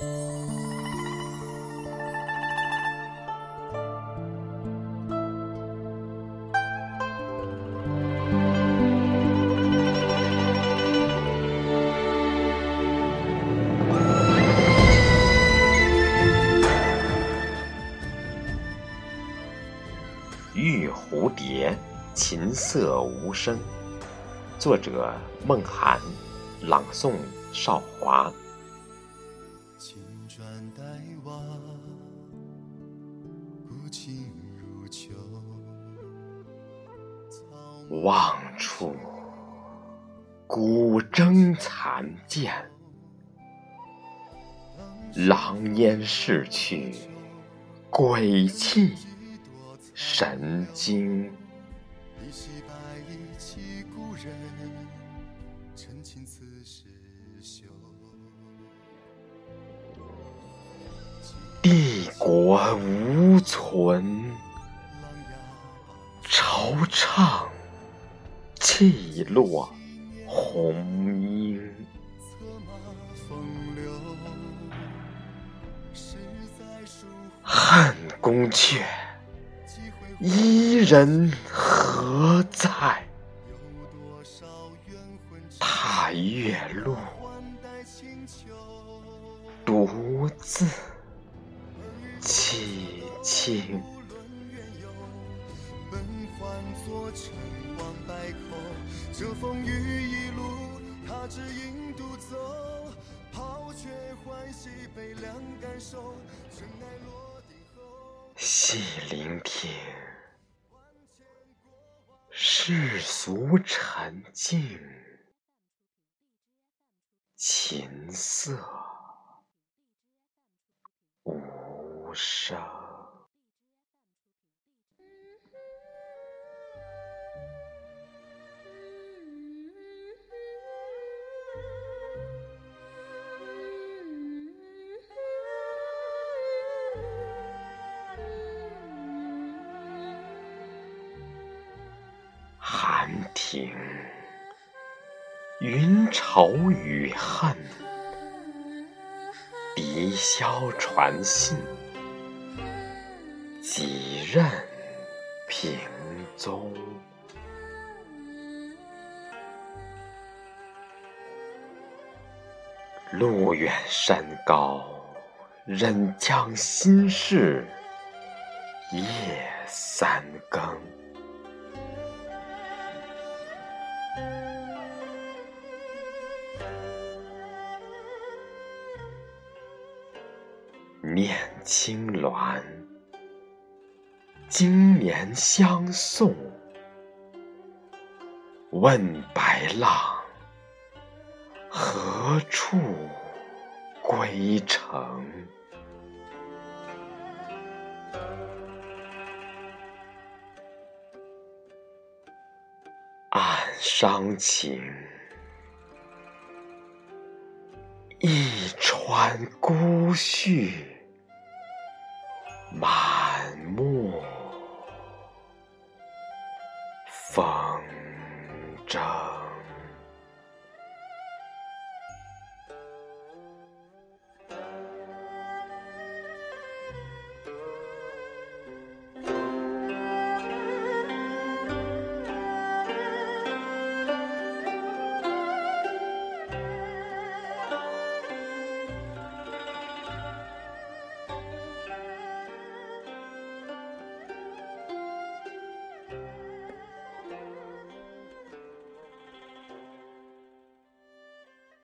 玉蝴蝶，琴瑟无声。作者：孟涵，朗诵：少华。青砖黛瓦，古琴如秋。望处古筝残剑，狼烟逝去，鬼泣神经。一人，陈情此事休。帝国无存，惆怅泣落红英。汉宫阙，伊人何在？踏月路，独自。凄清。无论缘由，本换作尘王败寇。这风雨一路，他只影独走。抛却欢喜，悲凉感受。尘埃落定后，细聆听世俗沉静，琴瑟无声。兰亭，云愁雨恨，笛箫传信，几任平踪。路远山高，忍将心事夜三更。念青鸾，经年相送。问白浪，何处归程？伤情，一川孤絮，满目风筝。